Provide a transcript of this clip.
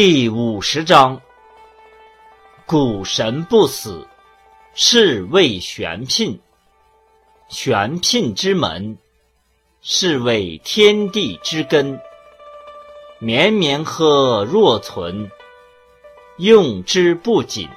第五十章：古神不死，是谓玄牝。玄牝之门，是谓天地之根。绵绵呵若存，用之不尽。